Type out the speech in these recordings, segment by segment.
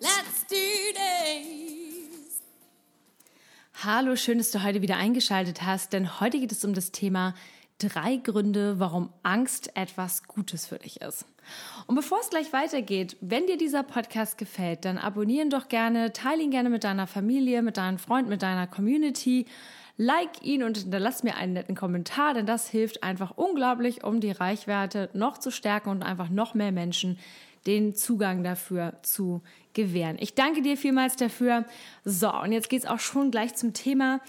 let's do this! Hallo, schön, dass du heute wieder eingeschaltet hast, denn heute geht es um das Thema drei Gründe, warum Angst etwas Gutes für dich ist. Und bevor es gleich weitergeht, wenn dir dieser Podcast gefällt, dann abonnieren doch gerne, teile ihn gerne mit deiner Familie, mit deinen Freunden, mit deiner Community. Like ihn und hinterlass mir einen netten Kommentar, denn das hilft einfach unglaublich, um die Reichweite noch zu stärken und einfach noch mehr Menschen den Zugang dafür zu gewähren. Ich danke dir vielmals dafür. So, und jetzt geht es auch schon gleich zum Thema.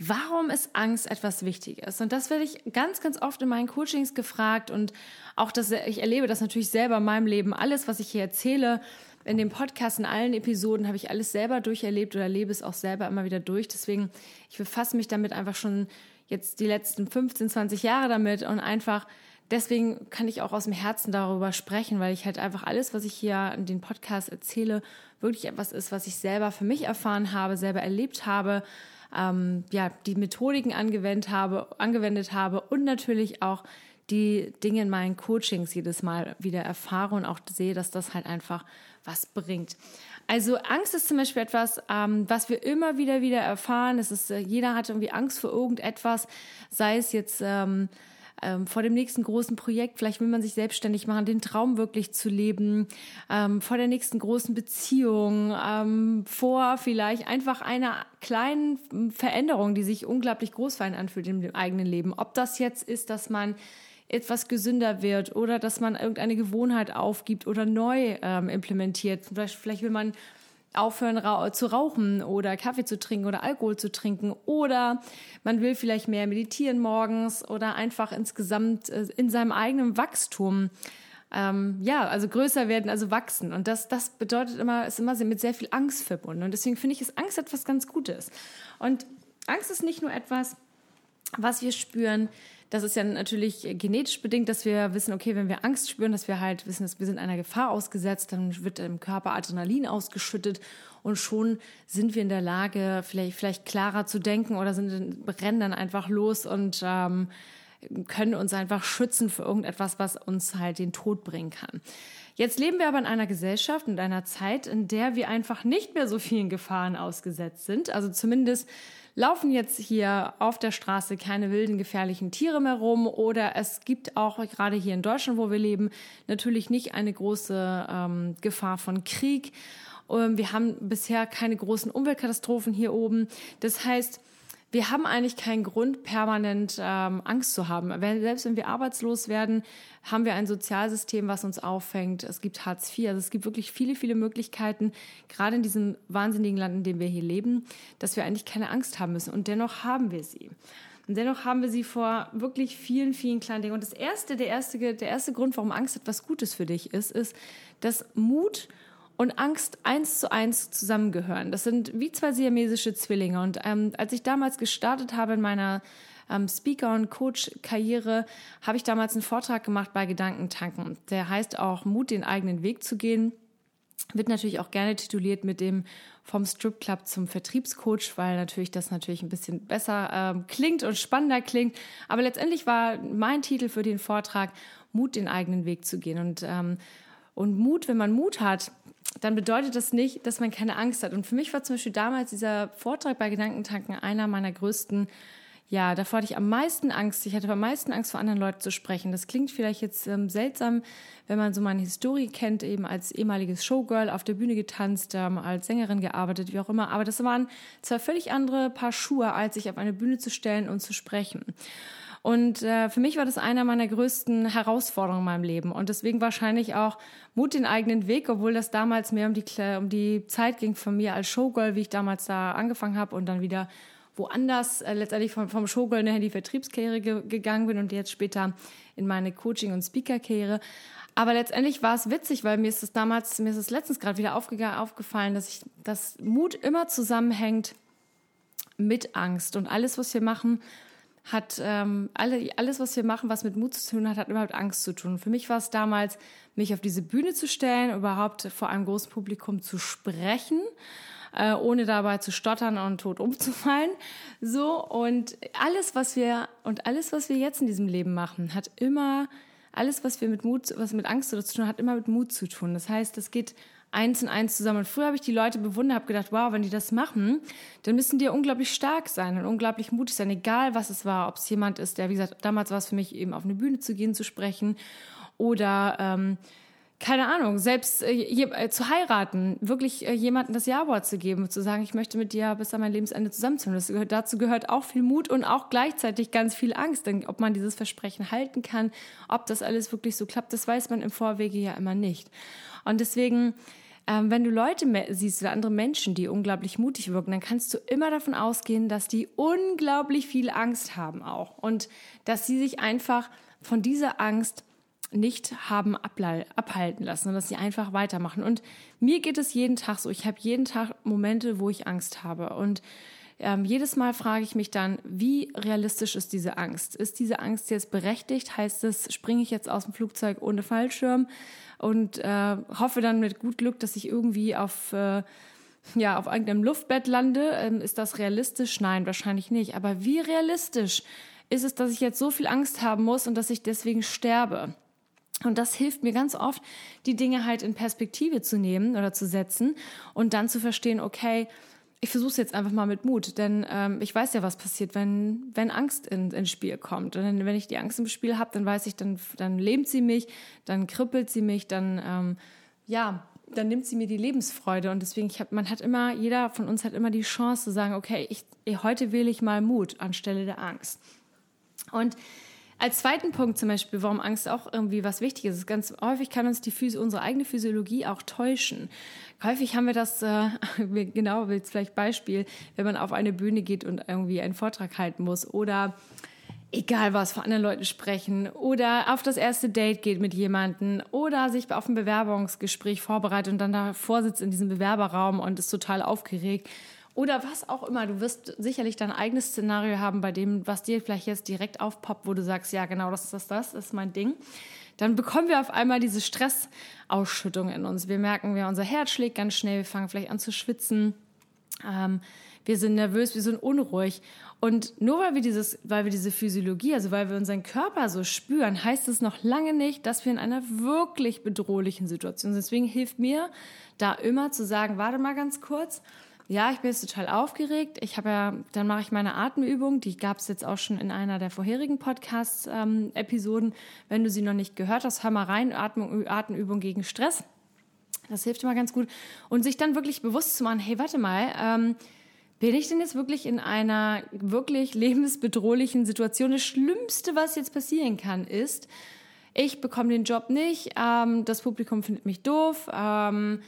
Warum ist Angst etwas Wichtiges? Und das werde ich ganz, ganz oft in meinen Coachings gefragt und auch, dass ich erlebe das natürlich selber in meinem Leben. Alles, was ich hier erzähle, in dem Podcast, in allen Episoden, habe ich alles selber durcherlebt oder erlebe es auch selber immer wieder durch. Deswegen, ich befasse mich damit einfach schon jetzt die letzten 15, 20 Jahre damit und einfach deswegen kann ich auch aus dem Herzen darüber sprechen, weil ich halt einfach alles, was ich hier in den Podcast erzähle, wirklich etwas ist, was ich selber für mich erfahren habe, selber erlebt habe, ähm, ja, die Methodiken angewendet habe, angewendet habe und natürlich auch die Dinge in meinen Coachings jedes Mal wieder erfahre und auch sehe, dass das halt einfach was bringt. Also Angst ist zum Beispiel etwas, ähm, was wir immer wieder wieder erfahren. Es ist, äh, jeder hat irgendwie Angst vor irgendetwas, sei es jetzt ähm, ähm, vor dem nächsten großen Projekt, vielleicht will man sich selbstständig machen, den Traum wirklich zu leben, ähm, vor der nächsten großen Beziehung, ähm, vor vielleicht einfach einer kleinen Veränderung, die sich unglaublich groß für einen anfühlt im eigenen Leben. Ob das jetzt ist, dass man etwas gesünder wird oder dass man irgendeine Gewohnheit aufgibt oder neu ähm, implementiert. Vielleicht, vielleicht will man aufhören ra zu rauchen oder Kaffee zu trinken oder Alkohol zu trinken oder man will vielleicht mehr meditieren morgens oder einfach insgesamt äh, in seinem eigenen Wachstum ähm, ja, also größer werden, also wachsen. Und das, das bedeutet immer, ist immer mit sehr viel Angst verbunden. Und deswegen finde ich, ist Angst etwas ganz Gutes. Und Angst ist nicht nur etwas, was wir spüren, das ist ja natürlich genetisch bedingt, dass wir wissen, okay, wenn wir Angst spüren, dass wir halt wissen, dass wir sind einer Gefahr ausgesetzt, dann wird im Körper Adrenalin ausgeschüttet und schon sind wir in der Lage, vielleicht, vielleicht klarer zu denken oder sind, rennen dann einfach los und ähm, können uns einfach schützen für irgendetwas, was uns halt den Tod bringen kann. Jetzt leben wir aber in einer Gesellschaft und einer Zeit, in der wir einfach nicht mehr so vielen Gefahren ausgesetzt sind. Also zumindest laufen jetzt hier auf der Straße keine wilden, gefährlichen Tiere mehr rum oder es gibt auch gerade hier in Deutschland, wo wir leben, natürlich nicht eine große ähm, Gefahr von Krieg. Ähm, wir haben bisher keine großen Umweltkatastrophen hier oben. Das heißt, wir haben eigentlich keinen Grund, permanent ähm, Angst zu haben. Wenn, selbst wenn wir arbeitslos werden, haben wir ein Sozialsystem, was uns auffängt. Es gibt Hartz IV. Also es gibt wirklich viele, viele Möglichkeiten, gerade in diesem wahnsinnigen Land, in dem wir hier leben, dass wir eigentlich keine Angst haben müssen. Und dennoch haben wir sie. Und dennoch haben wir sie vor wirklich vielen, vielen kleinen Dingen. Und das erste, der erste, der erste Grund, warum Angst etwas Gutes für dich ist, ist, dass Mut und Angst eins zu eins zusammengehören. Das sind wie zwei siamesische Zwillinge. Und ähm, als ich damals gestartet habe in meiner ähm, Speaker- und Coach-Karriere, habe ich damals einen Vortrag gemacht bei Gedankentanken. Der heißt auch Mut, den eigenen Weg zu gehen. Wird natürlich auch gerne tituliert mit dem vom Strip Club zum Vertriebscoach, weil natürlich das natürlich ein bisschen besser ähm, klingt und spannender klingt. Aber letztendlich war mein Titel für den Vortrag Mut, den eigenen Weg zu gehen. Und, ähm, und Mut, wenn man Mut hat, dann bedeutet das nicht, dass man keine Angst hat. Und für mich war zum Beispiel damals dieser Vortrag bei Gedankentanken einer meiner größten, ja, davor hatte ich am meisten Angst. Ich hatte am meisten Angst, vor anderen Leuten zu sprechen. Das klingt vielleicht jetzt ähm, seltsam, wenn man so meine Historie kennt, eben als ehemaliges Showgirl auf der Bühne getanzt, ähm, als Sängerin gearbeitet, wie auch immer. Aber das waren zwei völlig andere Paar Schuhe, als sich auf eine Bühne zu stellen und zu sprechen. Und äh, für mich war das einer meiner größten Herausforderungen in meinem Leben. Und deswegen wahrscheinlich auch Mut den eigenen Weg, obwohl das damals mehr um die, um die Zeit ging von mir als Showgirl, wie ich damals da angefangen habe und dann wieder woanders äh, letztendlich vom, vom Showgirl in die Vertriebskarriere ge gegangen bin und jetzt später in meine Coaching- und Speaker-Karriere. Aber letztendlich war es witzig, weil mir ist es damals, mir ist es letztens gerade wieder aufgefallen, dass ich, dass Mut immer zusammenhängt mit Angst und alles, was wir machen, hat ähm, alle, alles, was wir machen, was mit Mut zu tun hat, hat mit Angst zu tun. Für mich war es damals, mich auf diese Bühne zu stellen, überhaupt vor einem großen Publikum zu sprechen, äh, ohne dabei zu stottern und tot umzufallen. So und alles, was wir und alles, was wir jetzt in diesem Leben machen, hat immer alles, was wir mit Mut, was mit Angst zu tun hat, immer mit Mut zu tun. Das heißt, es geht eins und eins zusammen. Und früher habe ich die Leute bewundert, habe gedacht, wow, wenn die das machen, dann müssen die ja unglaublich stark sein und unglaublich mutig sein, egal was es war, ob es jemand ist, der, wie gesagt, damals war es für mich eben auf eine Bühne zu gehen, zu sprechen oder ähm, keine Ahnung, selbst äh, je, äh, zu heiraten, wirklich äh, jemandem das Ja-Wort zu geben, zu sagen, ich möchte mit dir bis an mein Lebensende zusammenziehen. Das gehört, dazu gehört auch viel Mut und auch gleichzeitig ganz viel Angst. Denn ob man dieses Versprechen halten kann, ob das alles wirklich so klappt, das weiß man im Vorwege ja immer nicht. Und deswegen, ähm, wenn du Leute siehst oder andere Menschen, die unglaublich mutig wirken, dann kannst du immer davon ausgehen, dass die unglaublich viel Angst haben auch. Und dass sie sich einfach von dieser Angst nicht haben abhalten lassen, sondern dass sie einfach weitermachen. Und mir geht es jeden Tag so. Ich habe jeden Tag Momente, wo ich Angst habe. Und ähm, jedes Mal frage ich mich dann, wie realistisch ist diese Angst? Ist diese Angst jetzt berechtigt? Heißt es, springe ich jetzt aus dem Flugzeug ohne Fallschirm und äh, hoffe dann mit gut Glück, dass ich irgendwie auf äh, ja, auf irgendeinem Luftbett lande. Ähm, ist das realistisch? Nein, wahrscheinlich nicht. Aber wie realistisch ist es, dass ich jetzt so viel Angst haben muss und dass ich deswegen sterbe? Und das hilft mir ganz oft, die Dinge halt in Perspektive zu nehmen oder zu setzen und dann zu verstehen, okay, ich versuche es jetzt einfach mal mit Mut, denn ähm, ich weiß ja, was passiert, wenn, wenn Angst in, ins Spiel kommt. Und wenn ich die Angst im Spiel habe, dann weiß ich, dann, dann lähmt sie mich, dann kribbelt sie mich, dann, ähm, ja, dann nimmt sie mir die Lebensfreude. Und deswegen, ich hab, man hat immer, jeder von uns hat immer die Chance zu sagen, okay, ich, heute wähle ich mal Mut anstelle der Angst. Und als zweiten Punkt zum Beispiel, warum Angst auch irgendwie was Wichtiges ist, ganz häufig kann uns die Physio unsere eigene Physiologie auch täuschen. Häufig haben wir das, äh, genau, jetzt vielleicht Beispiel, wenn man auf eine Bühne geht und irgendwie einen Vortrag halten muss oder egal was, vor anderen Leuten sprechen oder auf das erste Date geht mit jemandem oder sich auf ein Bewerbungsgespräch vorbereitet und dann davor sitzt in diesem Bewerberraum und ist total aufgeregt oder was auch immer. Du wirst sicherlich dein eigenes Szenario haben, bei dem, was dir vielleicht jetzt direkt aufpoppt, wo du sagst, ja, genau, das ist das, das ist mein Ding. Dann bekommen wir auf einmal diese Stressausschüttung in uns. Wir merken, wie unser Herz schlägt ganz schnell, wir fangen vielleicht an zu schwitzen. Ähm, wir sind nervös, wir sind unruhig. Und nur weil wir dieses, weil wir diese Physiologie, also weil wir unseren Körper so spüren, heißt es noch lange nicht, dass wir in einer wirklich bedrohlichen Situation sind. Deswegen hilft mir da immer zu sagen, warte mal ganz kurz, ja, ich bin jetzt total aufgeregt. Ich habe ja, dann mache ich meine Atemübung. Die gab es jetzt auch schon in einer der vorherigen Podcast-Episoden. Ähm, Wenn du sie noch nicht gehört hast, hör mal rein. Atmung, Atemübung gegen Stress. Das hilft immer ganz gut. Und sich dann wirklich bewusst zu machen, hey, warte mal, ähm, bin ich denn jetzt wirklich in einer wirklich lebensbedrohlichen Situation? Das Schlimmste, was jetzt passieren kann, ist, ich bekomme den Job nicht, ähm, das Publikum findet mich doof, ähm,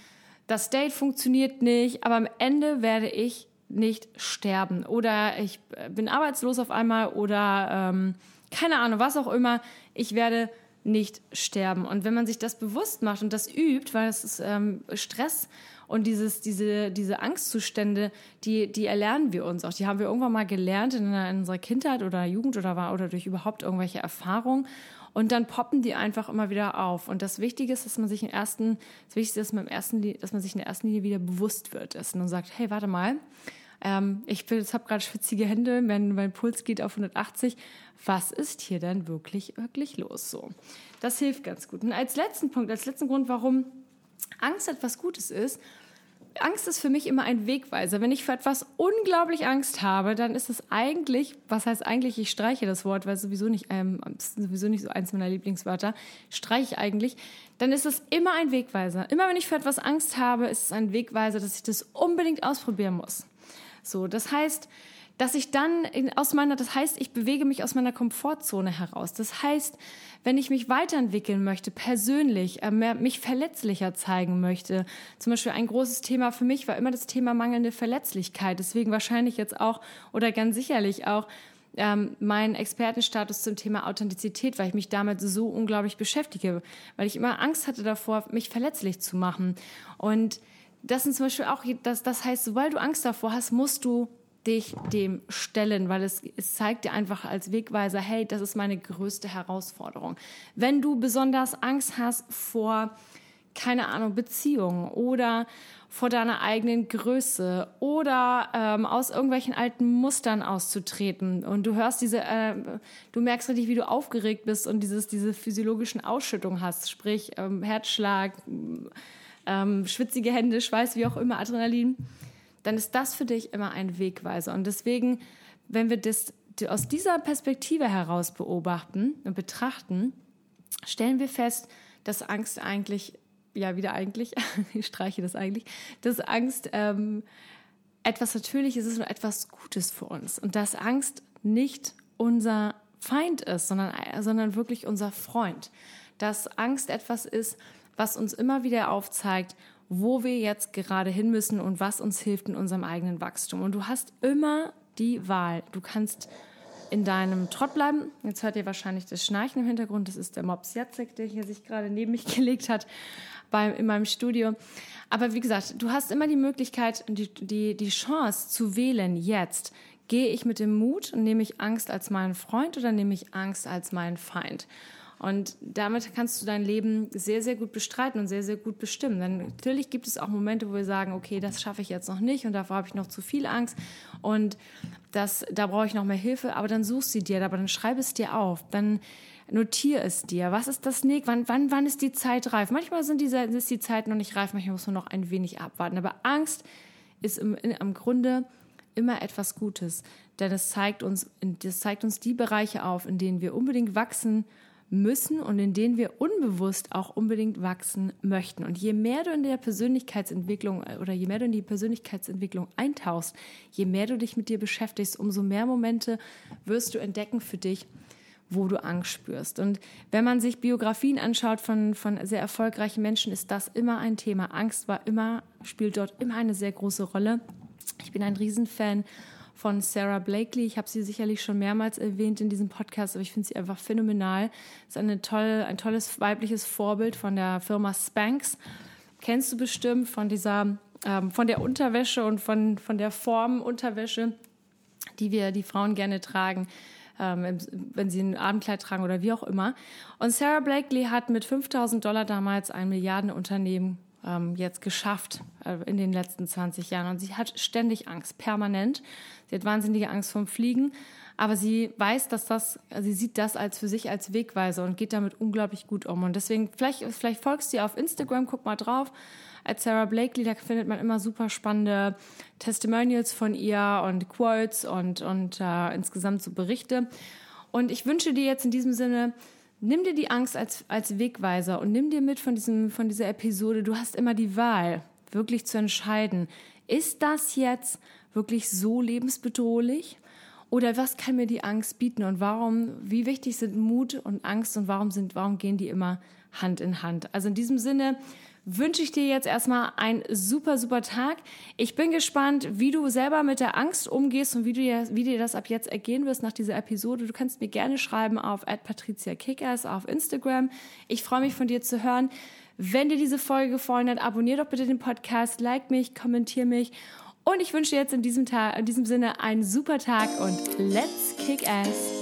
das Date funktioniert nicht, aber am Ende werde ich nicht sterben oder ich bin arbeitslos auf einmal oder ähm, keine Ahnung, was auch immer. Ich werde nicht sterben. Und wenn man sich das bewusst macht und das übt, weil es ist ähm, Stress und dieses, diese, diese Angstzustände, die, die erlernen wir uns auch. Die haben wir irgendwann mal gelernt in, in unserer Kindheit oder Jugend oder, oder durch überhaupt irgendwelche Erfahrungen. Und dann poppen die einfach immer wieder auf. Und das Wichtige ist, dass man sich im ersten, das Wichtigste ist, dass man, im ersten, dass man sich in der ersten Linie wieder bewusst wird ist und sagt, hey, warte mal, ähm, ich habe gerade schwitzige Hände, mein, mein Puls geht auf 180. Was ist hier denn wirklich, wirklich los? So, das hilft ganz gut. Und als letzten Punkt, als letzten Grund, warum Angst etwas Gutes ist, Angst ist für mich immer ein Wegweiser. Wenn ich für etwas unglaublich Angst habe, dann ist es eigentlich, was heißt eigentlich, ich streiche das Wort, weil es sowieso nicht, ähm, sowieso nicht so eins meiner Lieblingswörter, streiche ich eigentlich, dann ist es immer ein Wegweiser. Immer wenn ich für etwas Angst habe, ist es ein Wegweiser, dass ich das unbedingt ausprobieren muss. So, das heißt, dass ich dann aus meiner, das heißt, ich bewege mich aus meiner Komfortzone heraus. Das heißt, wenn ich mich weiterentwickeln möchte, persönlich, äh, mehr, mich verletzlicher zeigen möchte. Zum Beispiel ein großes Thema für mich war immer das Thema mangelnde Verletzlichkeit. Deswegen wahrscheinlich jetzt auch oder ganz sicherlich auch ähm, mein Expertenstatus zum Thema Authentizität, weil ich mich damit so unglaublich beschäftige, weil ich immer Angst hatte davor, mich verletzlich zu machen. Und das sind zum Beispiel auch, das, das heißt, sobald du Angst davor hast, musst du dich dem stellen, weil es, es zeigt dir einfach als Wegweiser, hey, das ist meine größte Herausforderung. Wenn du besonders Angst hast vor, keine Ahnung, Beziehungen oder vor deiner eigenen Größe oder ähm, aus irgendwelchen alten Mustern auszutreten und du hörst diese, äh, du merkst richtig, wie du aufgeregt bist und dieses, diese physiologischen Ausschüttungen hast, sprich ähm, Herzschlag, ähm, schwitzige Hände, Schweiß, wie auch immer, Adrenalin dann ist das für dich immer ein Wegweiser. Und deswegen, wenn wir das aus dieser Perspektive heraus beobachten und betrachten, stellen wir fest, dass Angst eigentlich, ja, wieder eigentlich, ich streiche das eigentlich, dass Angst ähm, etwas Natürliches ist und etwas Gutes für uns. Und dass Angst nicht unser Feind ist, sondern, sondern wirklich unser Freund. Dass Angst etwas ist, was uns immer wieder aufzeigt, wo wir jetzt gerade hin müssen und was uns hilft in unserem eigenen Wachstum. Und du hast immer die Wahl. Du kannst in deinem Trott bleiben. Jetzt hört ihr wahrscheinlich das Schnarchen im Hintergrund. Das ist der Mops Jacek, der hier sich gerade neben mich gelegt hat bei, in meinem Studio. Aber wie gesagt, du hast immer die Möglichkeit, die, die, die Chance zu wählen jetzt. Gehe ich mit dem Mut und nehme ich Angst als meinen Freund oder nehme ich Angst als meinen Feind? Und damit kannst du dein Leben sehr, sehr gut bestreiten und sehr, sehr gut bestimmen. Denn natürlich gibt es auch Momente, wo wir sagen, okay, das schaffe ich jetzt noch nicht und davor habe ich noch zu viel Angst und das, da brauche ich noch mehr Hilfe. Aber dann suchst sie dir, aber dann schreib es dir auf. Dann notiere es dir. Was ist das Nick? Wann, wann, wann ist die Zeit reif? Manchmal sind diese, ist die Zeit noch nicht reif, manchmal muss man noch ein wenig abwarten. Aber Angst ist im, in, im Grunde immer etwas Gutes, denn es zeigt uns, das zeigt uns die Bereiche auf, in denen wir unbedingt wachsen müssen und in denen wir unbewusst auch unbedingt wachsen möchten. Und je mehr du in der Persönlichkeitsentwicklung äh, oder je mehr du in die Persönlichkeitsentwicklung eintauchst, je mehr du dich mit dir beschäftigst, umso mehr Momente wirst du entdecken für dich, wo du Angst spürst. Und wenn man sich Biografien anschaut von, von sehr erfolgreichen Menschen, ist das immer ein Thema. Angst war immer, spielt dort immer eine sehr große Rolle. Ich bin ein Riesenfan von Sarah Blakely. Ich habe sie sicherlich schon mehrmals erwähnt in diesem Podcast, aber ich finde sie einfach phänomenal. Ist eine toll, ein tolles weibliches Vorbild von der Firma Spanx. Kennst du bestimmt von dieser, ähm, von der Unterwäsche und von, von der Form Unterwäsche, die wir, die Frauen gerne tragen ähm, wenn sie ein Abendkleid tragen oder wie auch immer. Und Sarah Blakely hat mit 5000 Dollar damals ein Milliardenunternehmen ähm, jetzt geschafft äh, in den letzten 20 Jahren. Und sie hat ständig Angst, permanent. Sie hat wahnsinnige Angst vom Fliegen, aber sie weiß, dass das, sie sieht das als für sich als Wegweiser und geht damit unglaublich gut um. Und deswegen, vielleicht, vielleicht folgst du ihr auf Instagram, guck mal drauf. Als Sarah Blakely, da findet man immer super spannende Testimonials von ihr und Quotes und, und äh, insgesamt so Berichte. Und ich wünsche dir jetzt in diesem Sinne, nimm dir die Angst als, als Wegweiser und nimm dir mit von, diesem, von dieser Episode. Du hast immer die Wahl, wirklich zu entscheiden, ist das jetzt wirklich so lebensbedrohlich? Oder was kann mir die Angst bieten und warum, wie wichtig sind Mut und Angst und warum sind, warum gehen die immer Hand in Hand? Also in diesem Sinne, wünsche ich dir jetzt erstmal einen super, super Tag. Ich bin gespannt, wie du selber mit der Angst umgehst und wie, du dir, wie dir das ab jetzt ergehen wirst nach dieser Episode. Du kannst mir gerne schreiben auf @patriziakickers auf Instagram. Ich freue mich von dir zu hören. Wenn dir diese Folge gefallen hat, abonniere doch bitte den Podcast, like mich, kommentiere mich. Und ich wünsche dir jetzt in diesem, Tag, in diesem Sinne einen super Tag und let's kick ass!